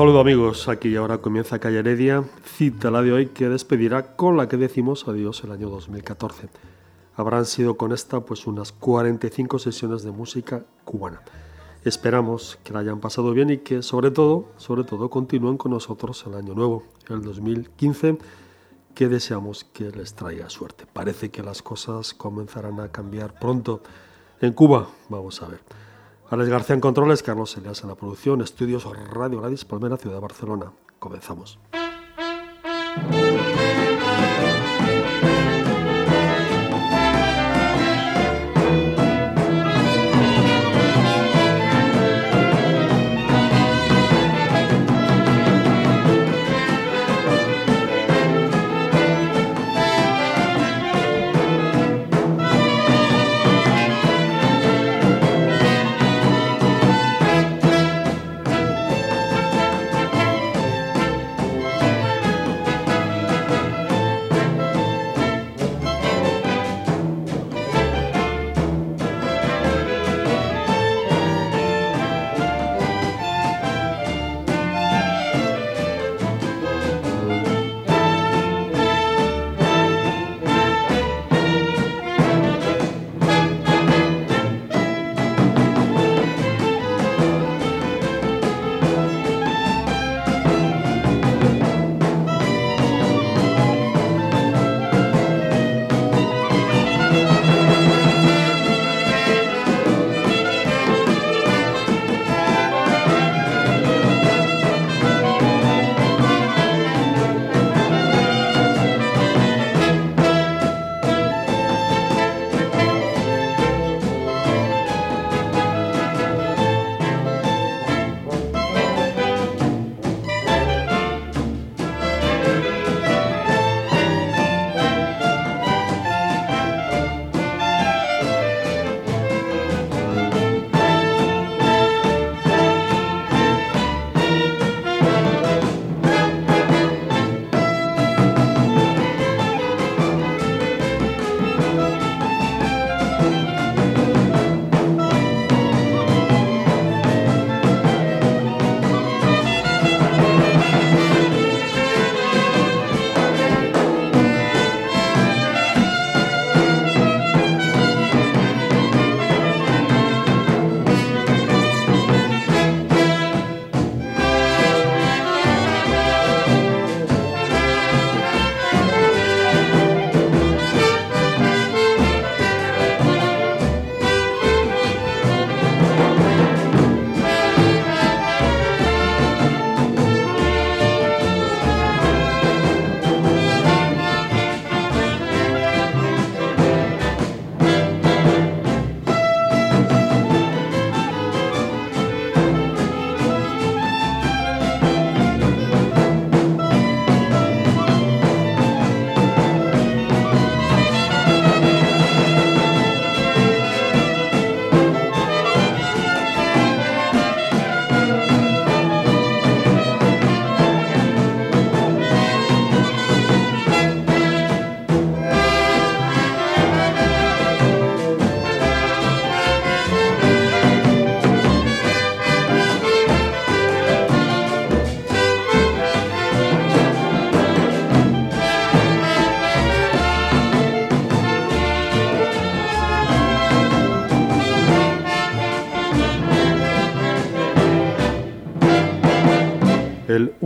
Saludo amigos, aquí ahora comienza Calle Heredia, cita la de hoy que despedirá con la que decimos adiós el año 2014. Habrán sido con esta pues unas 45 sesiones de música cubana. Esperamos que la hayan pasado bien y que sobre todo, sobre todo continúen con nosotros el año nuevo, el 2015, que deseamos que les traiga suerte. Parece que las cosas comenzarán a cambiar pronto. En Cuba, vamos a ver. Alex García en controles, Carlos Elias en la producción, estudios Radio Gladys Palmera, Ciudad de Barcelona. Comenzamos.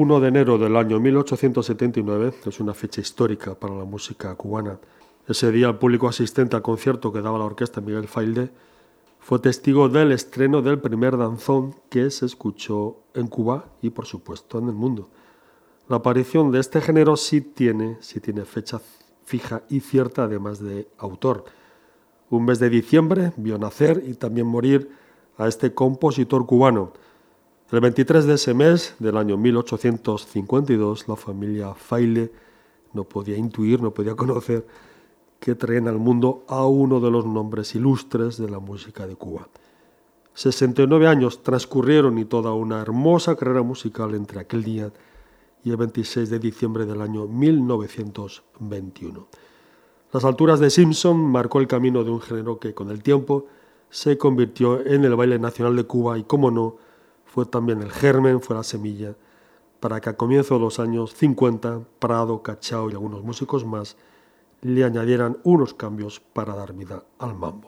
1 de enero del año 1879 es una fecha histórica para la música cubana. Ese día el público asistente al concierto que daba la orquesta Miguel Failde fue testigo del estreno del primer danzón que se escuchó en Cuba y por supuesto en el mundo. La aparición de este género sí tiene, sí tiene fecha fija y cierta además de autor. Un mes de diciembre vio nacer y también morir a este compositor cubano el 23 de ese mes del año 1852, la familia Faile no podía intuir, no podía conocer que traían al mundo a uno de los nombres ilustres de la música de Cuba. 69 años transcurrieron y toda una hermosa carrera musical entre aquel día y el 26 de diciembre del año 1921. Las alturas de Simpson marcó el camino de un género que con el tiempo se convirtió en el baile nacional de Cuba y, como no, fue también el germen, fue la semilla, para que a comienzos de los años 50 Prado, Cachao y algunos músicos más le añadieran unos cambios para dar vida al mambo.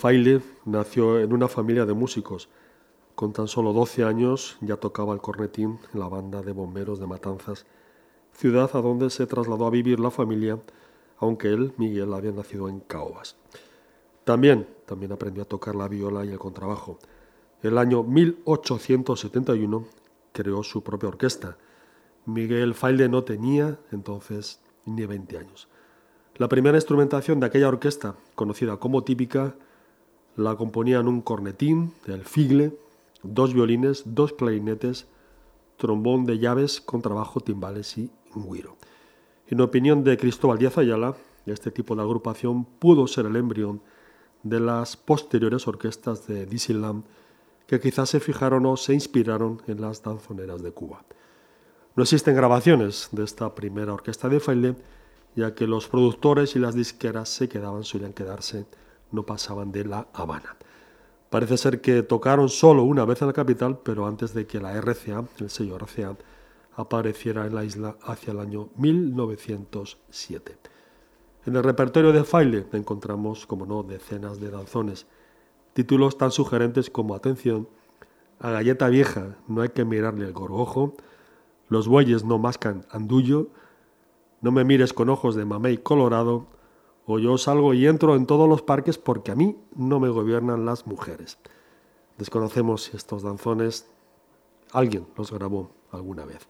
Faile nació en una familia de músicos. Con tan solo 12 años ya tocaba el cornetín en la banda de bomberos de Matanzas, ciudad a donde se trasladó a vivir la familia, aunque él, Miguel, había nacido en Caobas. También, también aprendió a tocar la viola y el contrabajo. El año 1871 creó su propia orquesta. Miguel Faile no tenía entonces ni 20 años. La primera instrumentación de aquella orquesta, conocida como típica, la componían un cornetín, el figle, dos violines, dos clarinetes, trombón de llaves, contrabajo, timbales y guiro. En opinión de Cristóbal Díaz Ayala, este tipo de agrupación pudo ser el embrión de las posteriores orquestas de Dixieland que quizás se fijaron o se inspiraron en las danzoneras de Cuba. No existen grabaciones de esta primera orquesta de baile, ya que los productores y las disqueras se quedaban, solían quedarse, no pasaban de La Habana. Parece ser que tocaron solo una vez en la capital, pero antes de que la RCA, el sello RCA, apareciera en la isla hacia el año 1907. En el repertorio de Faile encontramos, como no, decenas de danzones, títulos tan sugerentes como Atención, a galleta vieja no hay que mirarle el gorgojo, Los bueyes no mascan andullo, No me mires con ojos de mamey colorado, o yo salgo y entro en todos los parques porque a mí no me gobiernan las mujeres. Desconocemos si estos danzones alguien los grabó alguna vez.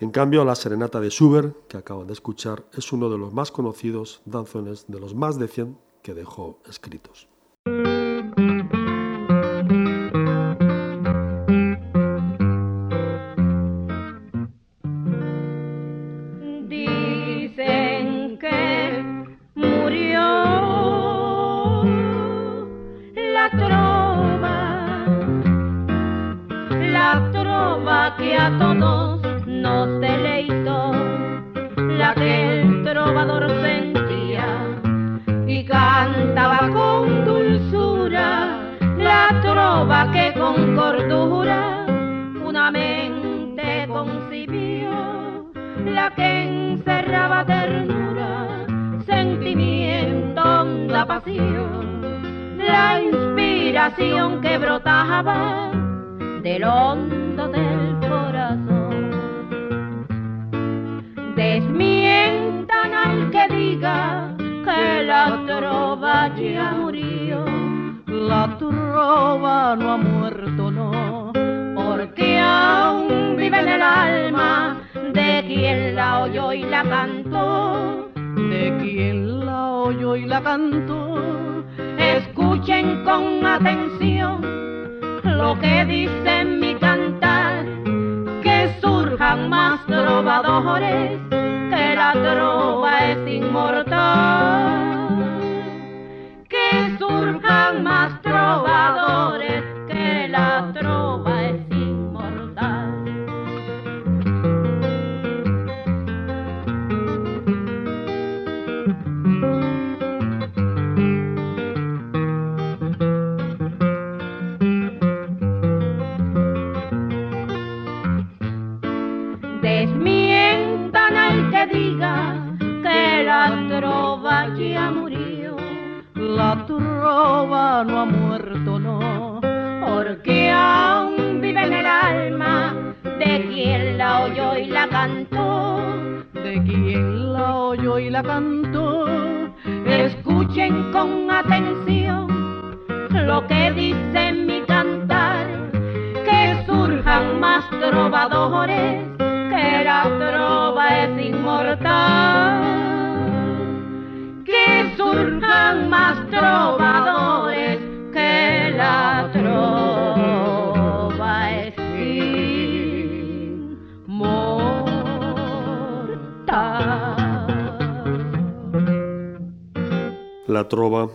En cambio, la serenata de Schubert, que acaban de escuchar, es uno de los más conocidos danzones de los más de 100 que dejó escritos.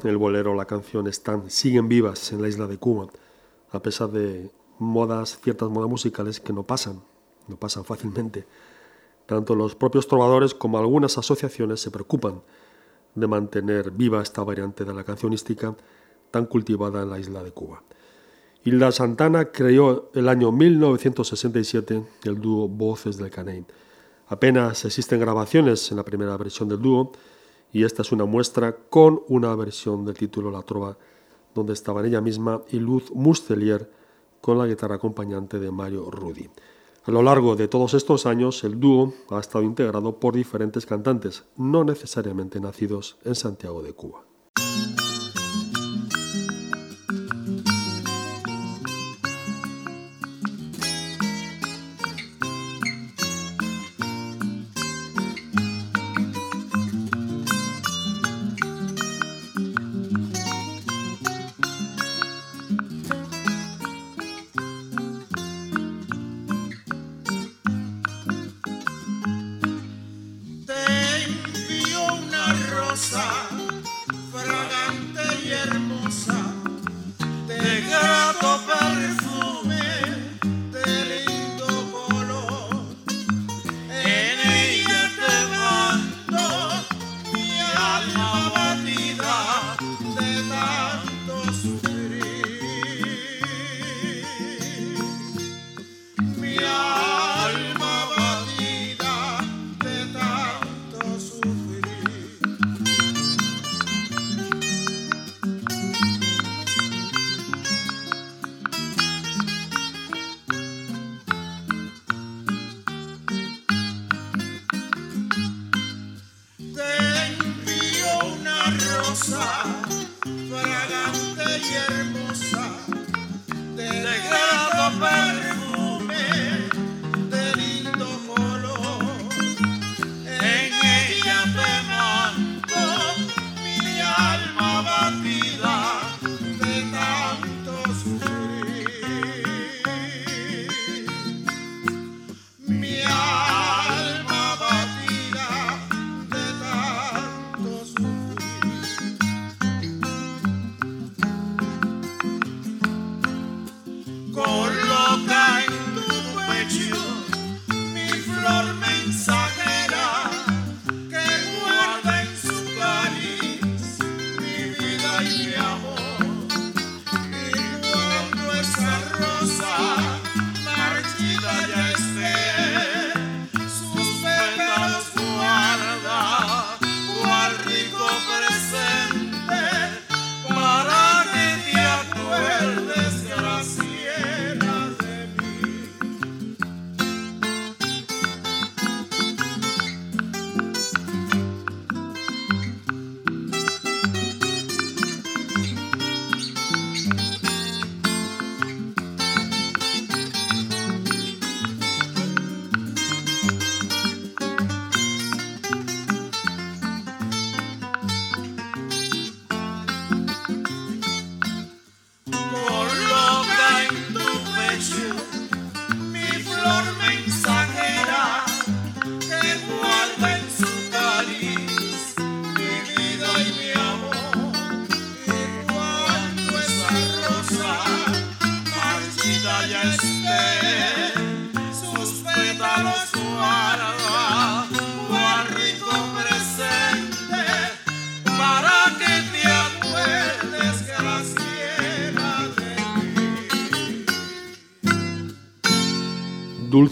El bolero, la canción están, siguen vivas en la isla de Cuba, a pesar de modas, ciertas modas musicales que no pasan, no pasan fácilmente. Tanto los propios trovadores como algunas asociaciones se preocupan de mantener viva esta variante de la cancionística tan cultivada en la isla de Cuba. Hilda Santana creó el año 1967 el dúo Voces del Caney. Apenas existen grabaciones en la primera versión del dúo y esta es una muestra con una versión del título La Trova, donde estaban ella misma y Luz Mustelier con la guitarra acompañante de Mario Rudi. A lo largo de todos estos años, el dúo ha estado integrado por diferentes cantantes, no necesariamente nacidos en Santiago de Cuba.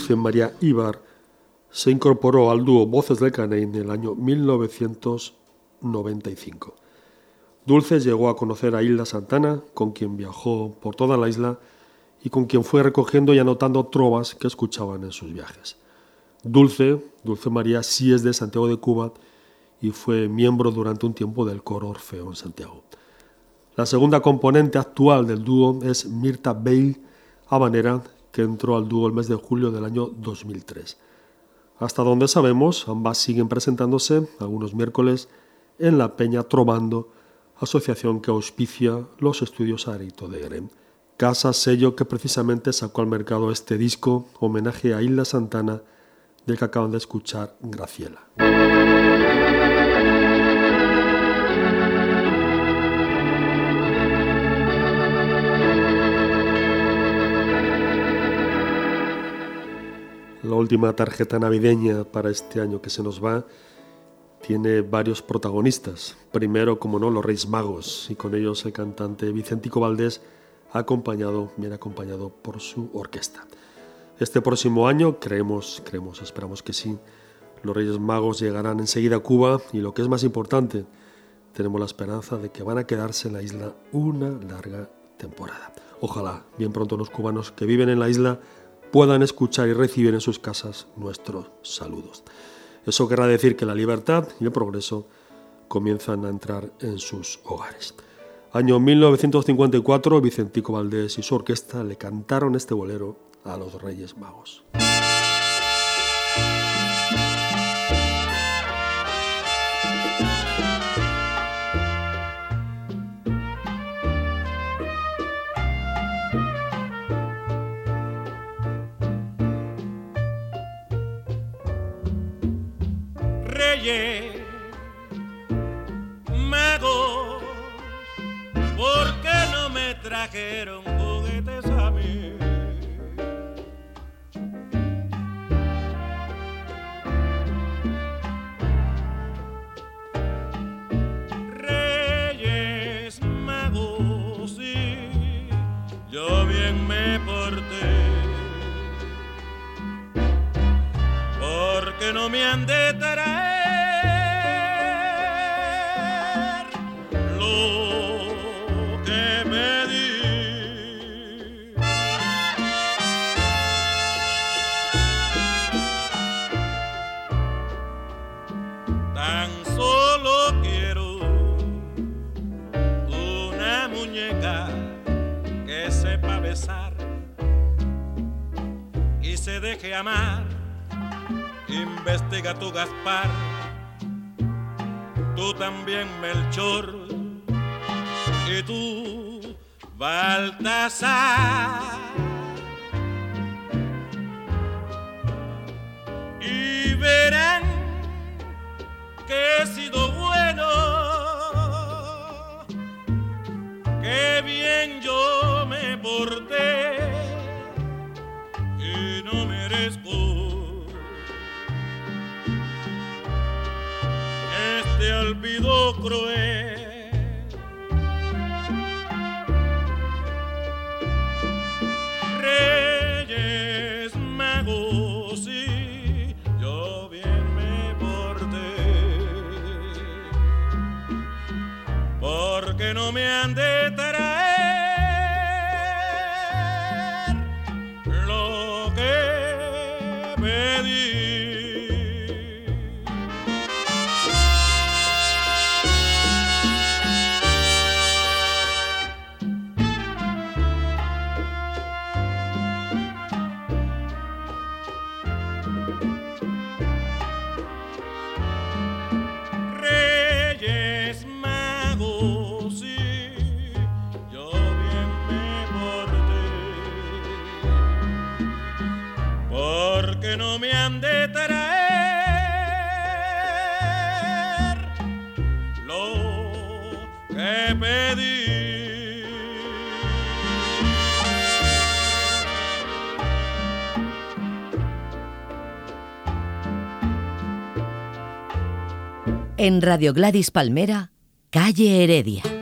Dulce María Ibar se incorporó al dúo Voces del Caney en el año 1995. Dulce llegó a conocer a Hilda Santana, con quien viajó por toda la isla y con quien fue recogiendo y anotando trovas que escuchaban en sus viajes. Dulce, Dulce María, sí es de Santiago de Cuba y fue miembro durante un tiempo del coro Orfeo en Santiago. La segunda componente actual del dúo es Mirta Bale Habanera, que entró al dúo el mes de julio del año 2003. Hasta donde sabemos, ambas siguen presentándose algunos miércoles en la Peña Trobando, asociación que auspicia los estudios Arito de Grem. Casa sello que precisamente sacó al mercado este disco, homenaje a Isla Santana, del que acaban de escuchar Graciela. La última tarjeta navideña para este año que se nos va tiene varios protagonistas. Primero, como no, los Reyes Magos y con ellos el cantante Vicentico Valdés, acompañado, bien acompañado por su orquesta. Este próximo año, creemos, creemos, esperamos que sí, los Reyes Magos llegarán enseguida a Cuba y lo que es más importante, tenemos la esperanza de que van a quedarse en la isla una larga temporada. Ojalá bien pronto los cubanos que viven en la isla puedan escuchar y recibir en sus casas nuestros saludos. Eso querrá decir que la libertad y el progreso comienzan a entrar en sus hogares. Año 1954, Vicentico Valdés y su orquesta le cantaron este bolero a los Reyes Magos. Reyes magos, sí, yo bien me porté. Porque no me han de traer deje amar. Investiga tu Gaspar, tú también Melchor y tú Baltasar. Me porté este olvido cruel. Reyes magos y yo bien me porté, porque no me han de En Radio Gladys Palmera, Calle Heredia.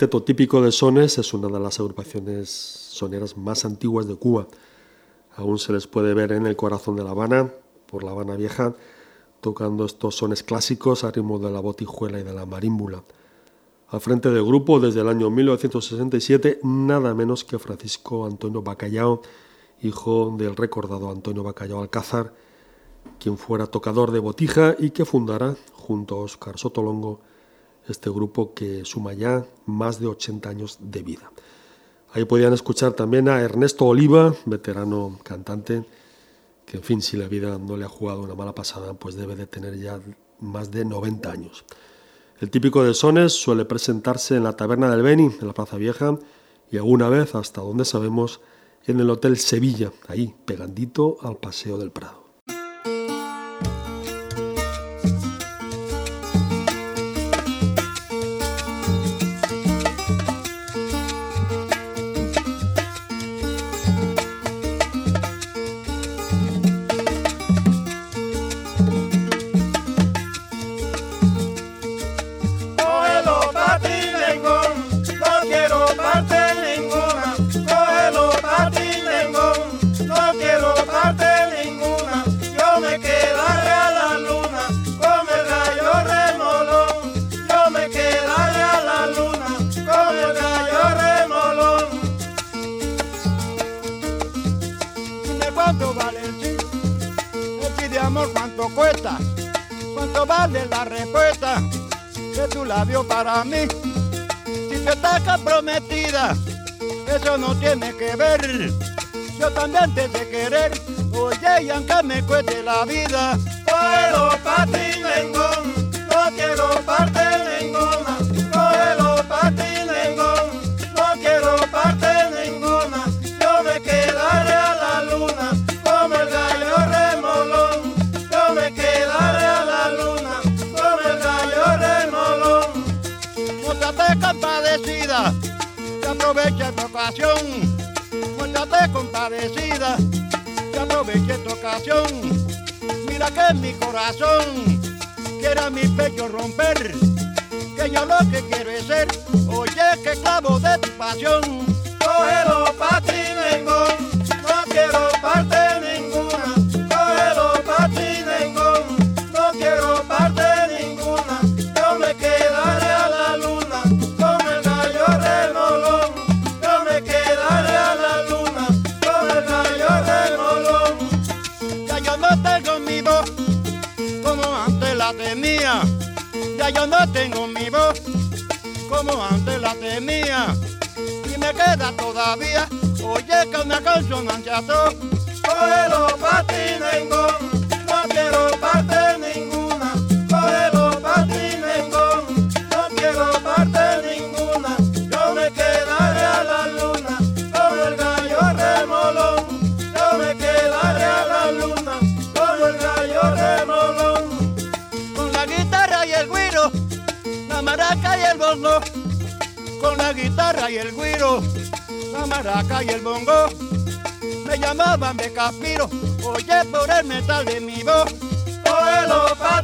Sexteto típico de sones es una de las agrupaciones soneras más antiguas de Cuba. Aún se les puede ver en el corazón de La Habana, por La Habana Vieja, tocando estos sones clásicos a ritmo de la botijuela y de la marímbula. Al frente del grupo desde el año 1967, nada menos que Francisco Antonio Bacallao, hijo del recordado Antonio Bacallao Alcázar, quien fuera tocador de botija y que fundara, junto a Oscar Sotolongo, este grupo que suma ya más de 80 años de vida. Ahí podían escuchar también a Ernesto Oliva, veterano cantante, que en fin, si la vida no le ha jugado una mala pasada, pues debe de tener ya más de 90 años. El típico de Sones suele presentarse en la taberna del Beni, en la Plaza Vieja, y alguna vez, hasta donde sabemos, en el Hotel Sevilla, ahí, pegandito al Paseo del Prado. Para mí. Si te estás comprometida, eso no tiene que ver. Yo también te sé querer, oye, y aunque me cueste la vida, puedo para no quiero parte compadecida, que aproveche esta ocasión, mira que mi corazón quiera mi pecho romper, que yo lo que quiero es ser, oye que clavo de tu pasión, cógelo pa' antes la tenía. Y me queda todavía, oye que una canción ancható. Maraca y el bongo. Me llamaban de Capiro, oye por el metal de mi voz. Cógelo pa'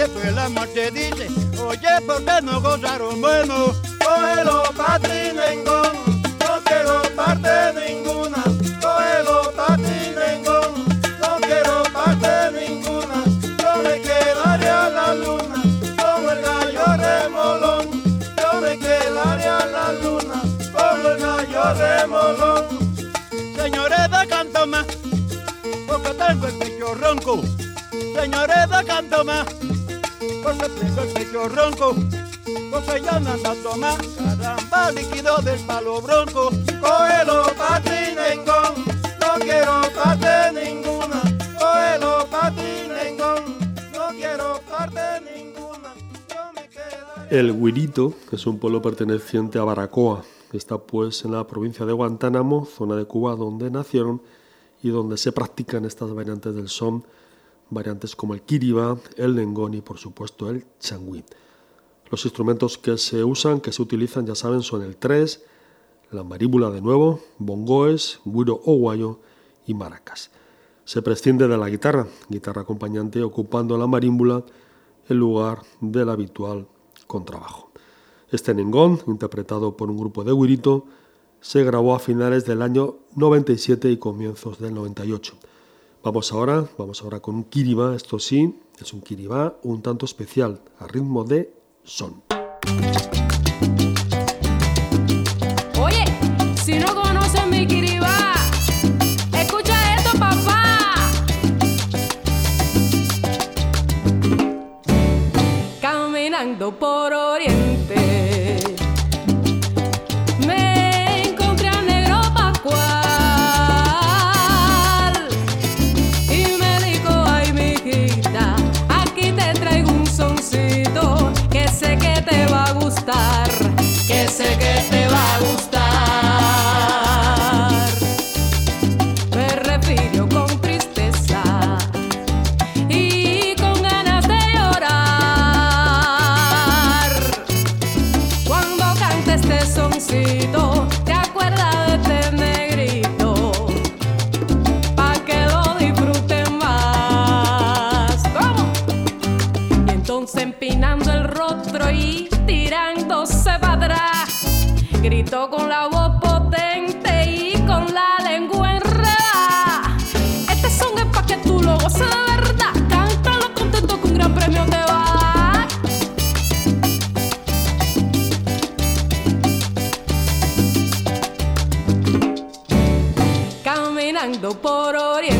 después la muerte dice, oye, ¿por qué no gozaron bueno? Cógelo, patrinengón, no quiero parte ninguna. Cógelo, patrinengón, no quiero parte ninguna. Yo me quedaré a la luna, como el gallo remolón me quedaré a la luna con el gallo de molón. Señores de canto más, porque tengo el pecho ronco. Señores de canto más, el pecho. El Huirito es un pueblo perteneciente a Baracoa, está pues en la provincia de Guantánamo, zona de Cuba donde nacieron y donde se practican estas variantes del son, variantes como el kiriba, el lengón y por supuesto el changui. Los instrumentos que se usan, que se utilizan, ya saben, son el tres, la maríbula de nuevo, bongoes, guiro o guayo y maracas. Se prescinde de la guitarra, guitarra acompañante ocupando la marímbula en lugar del habitual contrabajo. Este nengón, interpretado por un grupo de guirito, se grabó a finales del año 97 y comienzos del 98. Vamos ahora, vamos ahora con un kiribá, esto sí, es un kiribá un tanto especial, a ritmo de son. Oye, si no conoces mi kiribá, escucha esto, papá. Caminando por Oriente,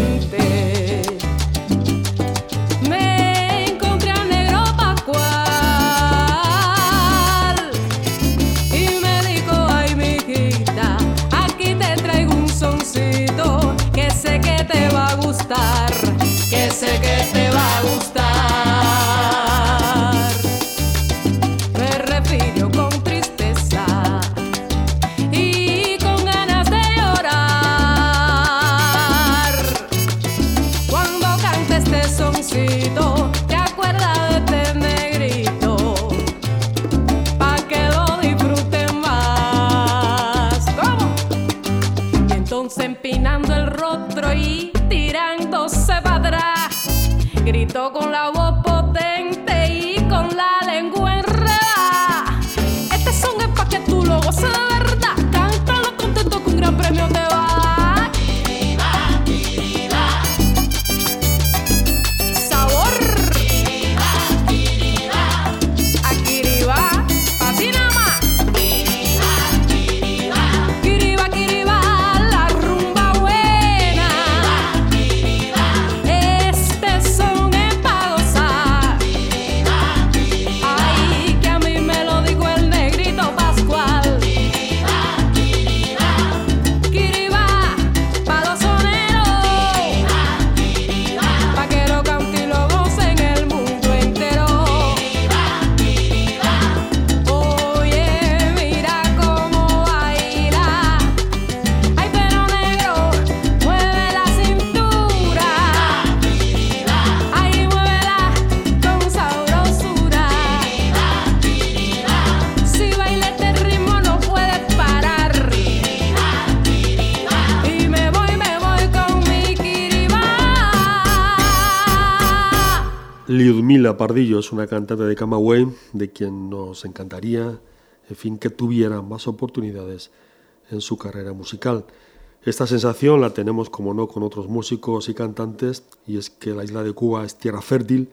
por Liudmila Pardillo es una cantante de Camagüey de quien nos encantaría, en fin, que tuviera más oportunidades en su carrera musical. Esta sensación la tenemos, como no, con otros músicos y cantantes, y es que la isla de Cuba es tierra fértil,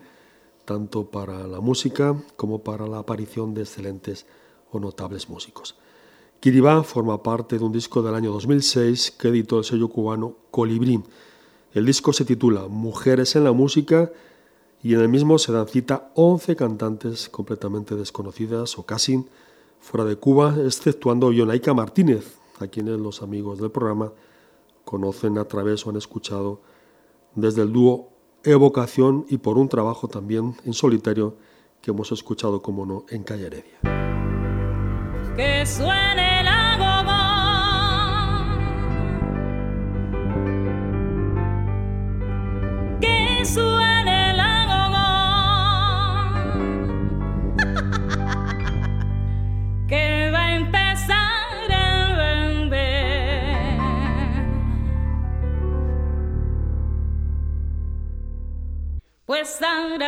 tanto para la música como para la aparición de excelentes o notables músicos. Kiribá forma parte de un disco del año 2006 que editó el sello cubano Colibrí. El disco se titula Mujeres en la música y en el mismo se dan cita 11 cantantes completamente desconocidas o casi fuera de Cuba, exceptuando Yonaika Martínez, a quienes los amigos del programa conocen a través o han escuchado desde el dúo Evocación y por un trabajo también en solitario que hemos escuchado, como no, en Calle Heredia. Que suene la goma. Que suene West Side,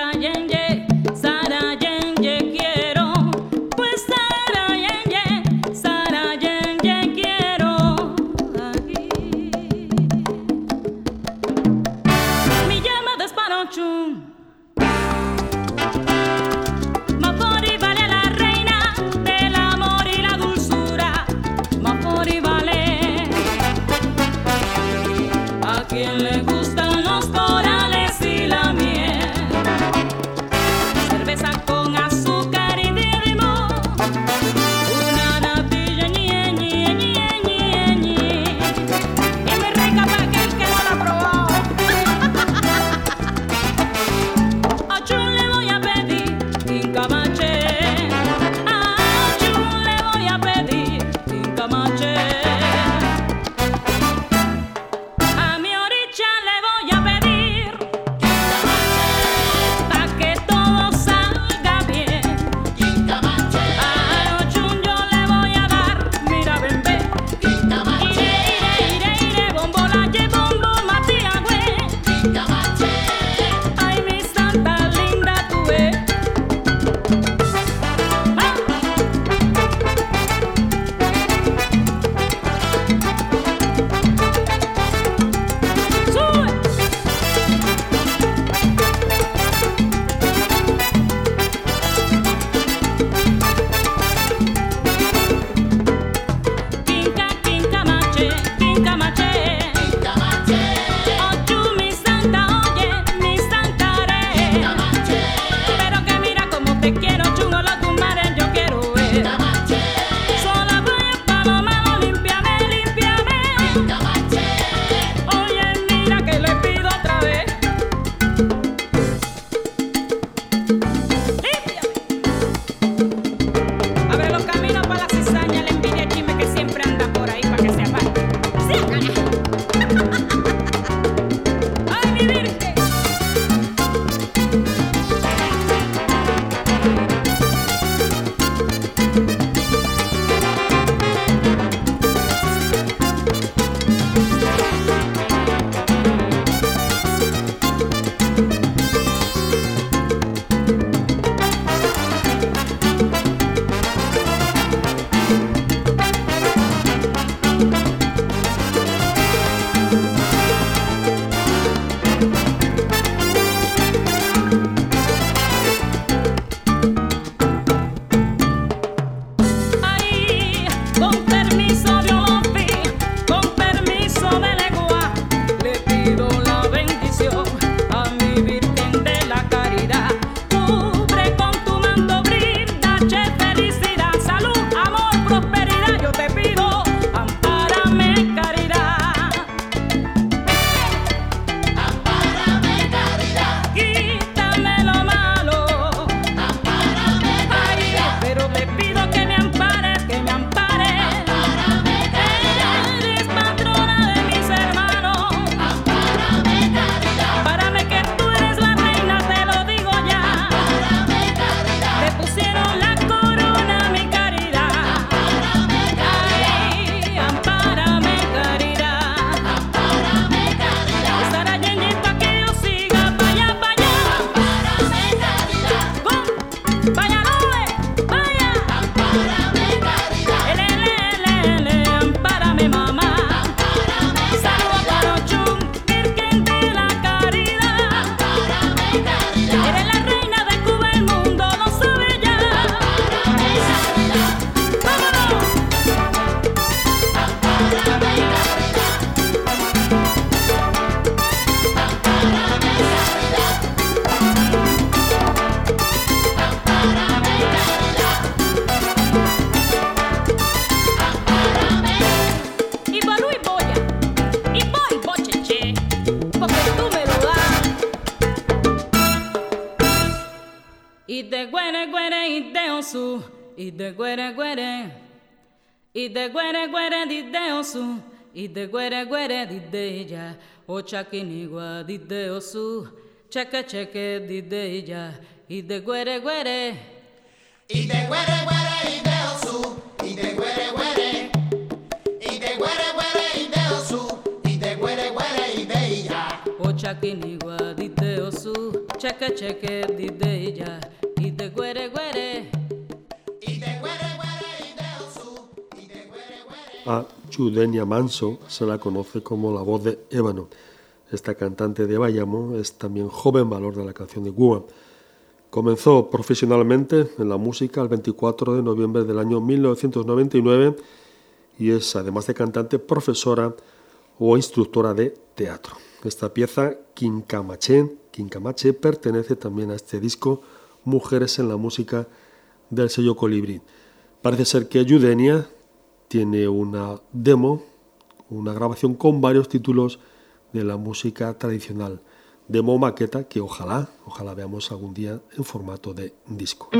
guere guere dide osu, ide guere guere dide ya, ochakinigua dide osu, cheke cheque dide ya, ide guere guere. Ide guere guere ide osu, ide guere guere. Ide guere guere ide osu, ide guere guere ide ya. Ochakinigua dide osu, cheke cheque dide ya, ide guere guere. A Manso se la conoce como la voz de ébano. Esta cantante de Bayamo es también joven valor de la canción de Cuba. Comenzó profesionalmente en la música el 24 de noviembre del año 1999 y es, además de cantante, profesora o instructora de teatro. Esta pieza, Quincamaché, pertenece también a este disco Mujeres en la Música del sello Colibrí. Parece ser que Yudenia tiene una demo, una grabación con varios títulos de la música tradicional. Demo maqueta que ojalá, ojalá veamos algún día en formato de disco.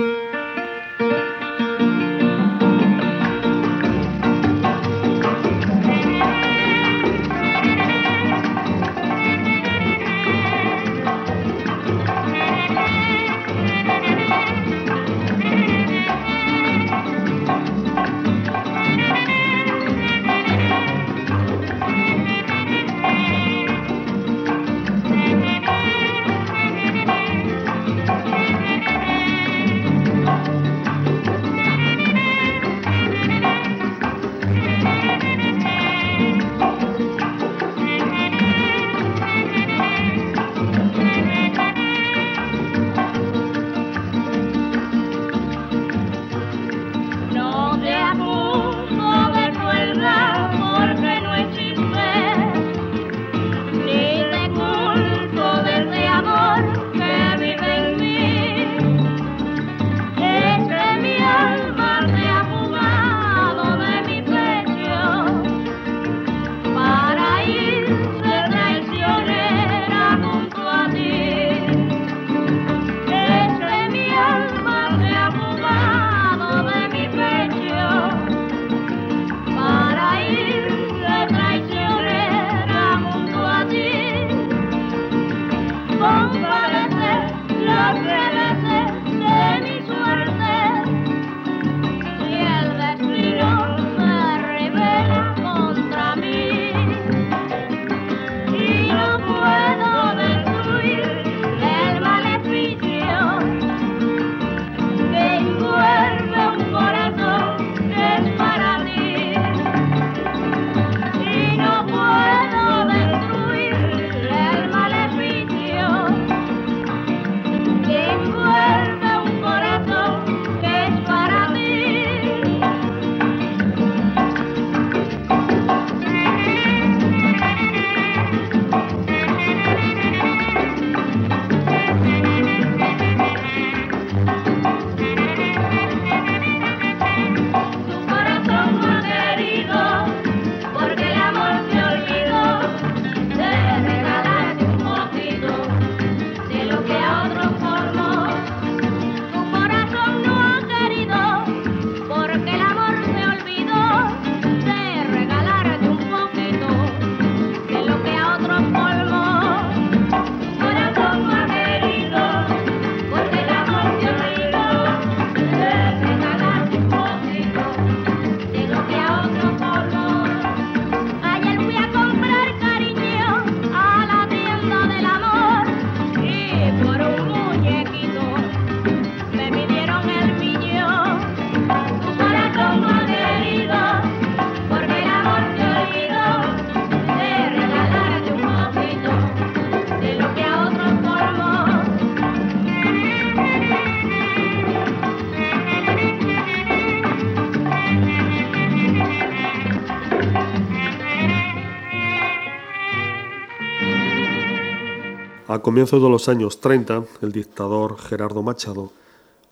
A comienzos de los años 30, el dictador Gerardo Machado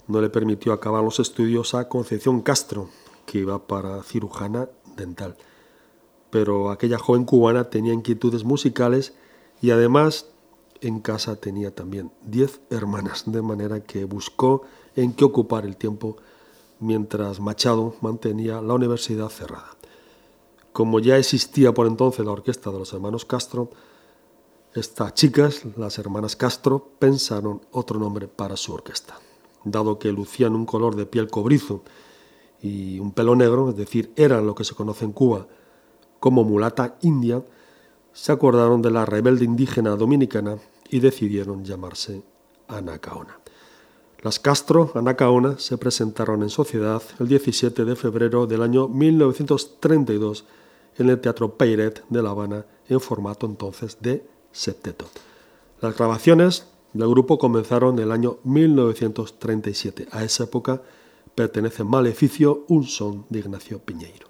no le permitió acabar los estudios a Concepción Castro, que iba para cirujana dental. Pero aquella joven cubana tenía inquietudes musicales y además en casa tenía también 10 hermanas, de manera que buscó en qué ocupar el tiempo mientras Machado mantenía la universidad cerrada. Como ya existía por entonces la orquesta de los hermanos Castro, estas chicas, las hermanas Castro, pensaron otro nombre para su orquesta. Dado que lucían un color de piel cobrizo y un pelo negro, es decir, eran lo que se conoce en Cuba como mulata india, se acordaron de la rebelde indígena dominicana y decidieron llamarse Anacaona. Las Castro Anacaona se presentaron en sociedad el 17 de febrero del año 1932 en el Teatro Peiret de La Habana en formato entonces de septeto. Las grabaciones del grupo comenzaron en el año 1937. A esa época pertenece Maleficio, un son de Ignacio Piñeiro.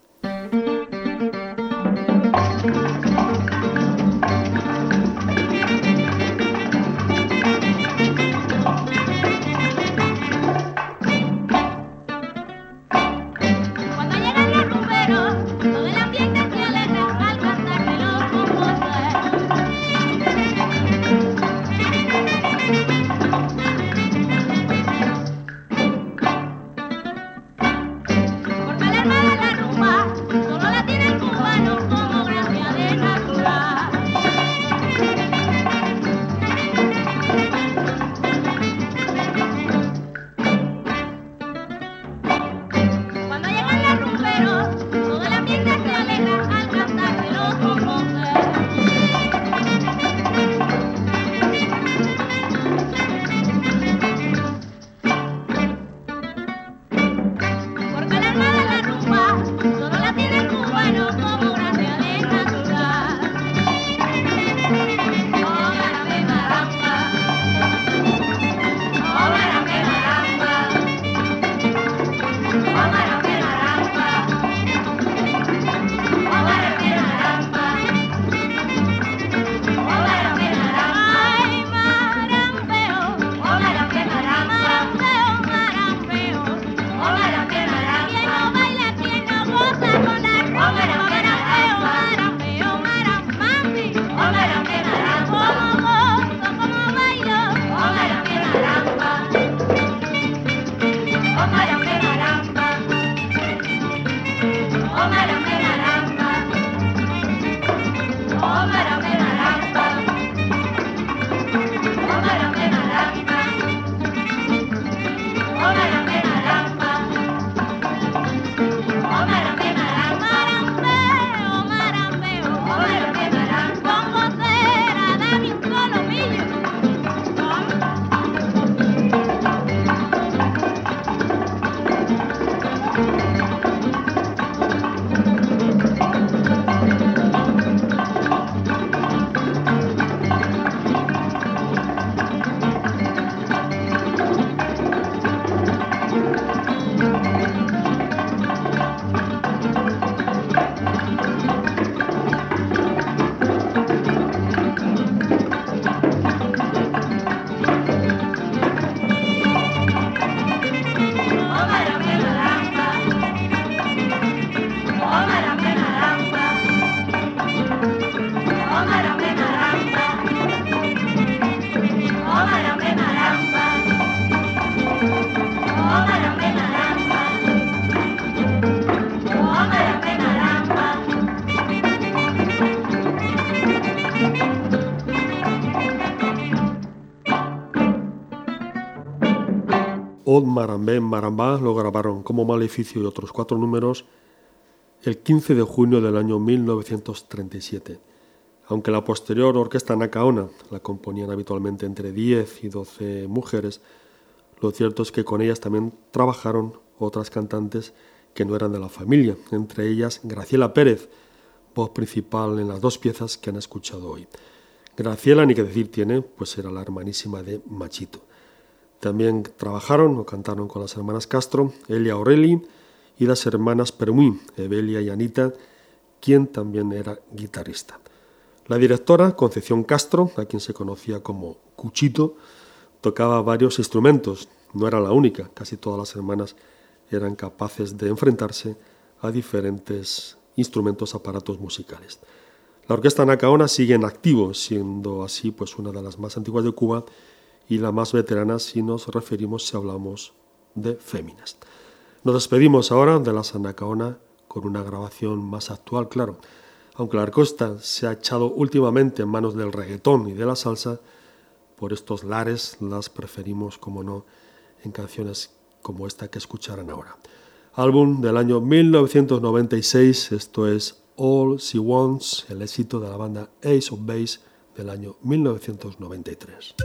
Marambé Marambá lo grabaron como Maleficio y otros cuatro números el 15 de junio del año 1937. Aunque la posterior orquesta Nakaona la componían habitualmente entre 10 y 12 mujeres, lo cierto es que con ellas también trabajaron otras cantantes que no eran de la familia, entre ellas Graciela Pérez, voz principal en las dos piezas que han escuchado hoy. Graciela, ni que decir tiene, pues era la hermanísima de Machito. También trabajaron o cantaron con las hermanas Castro, Elia Aureli y las hermanas Permuy, Evelia y Anita, quien también era guitarrista. La directora, Concepción Castro, a quien se conocía como Cuchito, tocaba varios instrumentos, no era la única, casi todas las hermanas eran capaces de enfrentarse a diferentes instrumentos, aparatos musicales. La orquesta Nacaona sigue en activo, siendo así pues una de las más antiguas de Cuba y la más veterana si nos referimos, si hablamos de féminas. Nos despedimos ahora de la Sanacaona con una grabación más actual, claro. Aunque la orquesta se ha echado últimamente en manos del reggaetón y de la salsa, por estos lares las preferimos, como no, en canciones como esta que escucharán ahora. Álbum del año 1996, esto es All She Wants, el éxito de la banda Ace of Base del año 1993.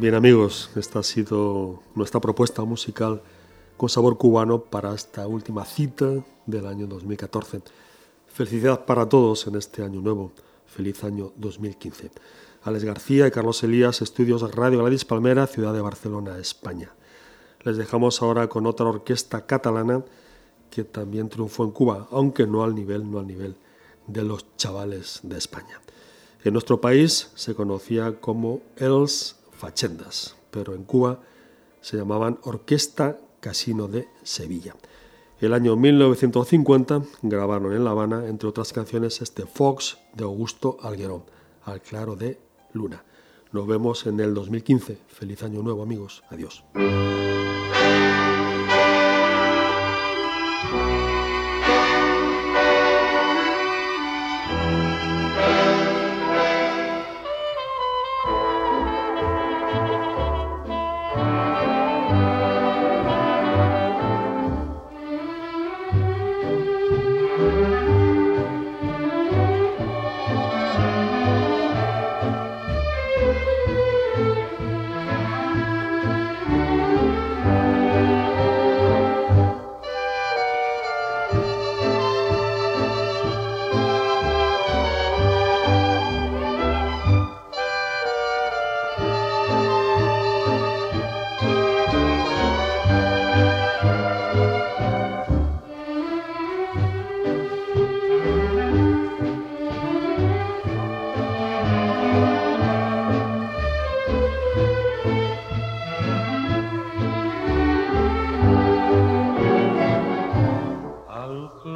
Bien amigos, esta ha sido nuestra propuesta musical con sabor cubano para esta última cita del año 2014. Felicidad para todos en este año nuevo. Feliz año 2015. Alex García y Carlos Elías, Estudios Radio Gladys Palmera, Ciudad de Barcelona, España. Les dejamos ahora con otra orquesta catalana que también triunfó en Cuba, aunque no al nivel, no al nivel de los chavales de España. En nuestro país se conocía como Els Fachendas, pero en Cuba se llamaban Orquesta Casino de Sevilla. El año 1950 grabaron en La Habana, entre otras canciones, este Fox de Augusto Alguerón, Al claro de Luna. Nos vemos en el 2015. Feliz año nuevo amigos. Adiós.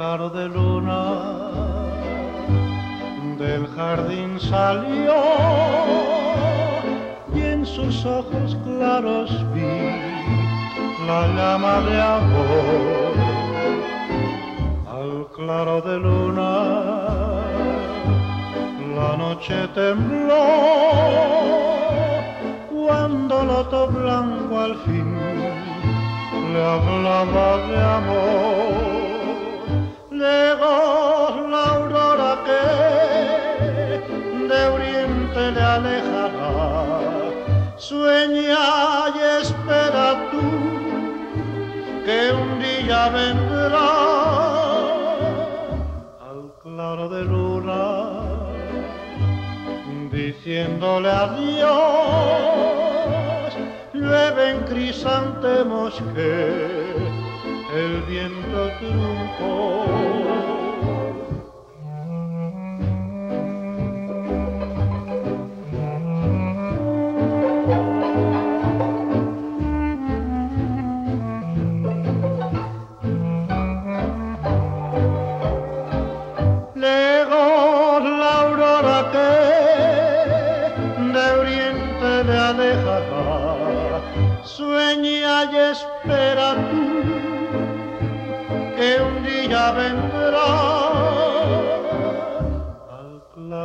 De luna del jardín salió y en sus ojos claros vi la llama de amor. Al claro de luna la noche tembló cuando el loto blanco al fin le hablaba de amor. Llegó la aurora que de oriente le alejará. Sueña y espera tú que un día vendrá al claro de luna diciéndole adiós. Llueven crisantemos que el viento truncó.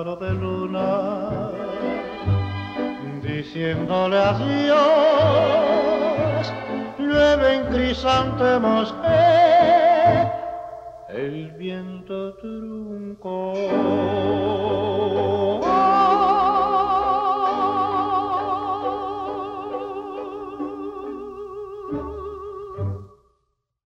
De luna diciéndole adiós. Llueven crisantemos que el viento truncó.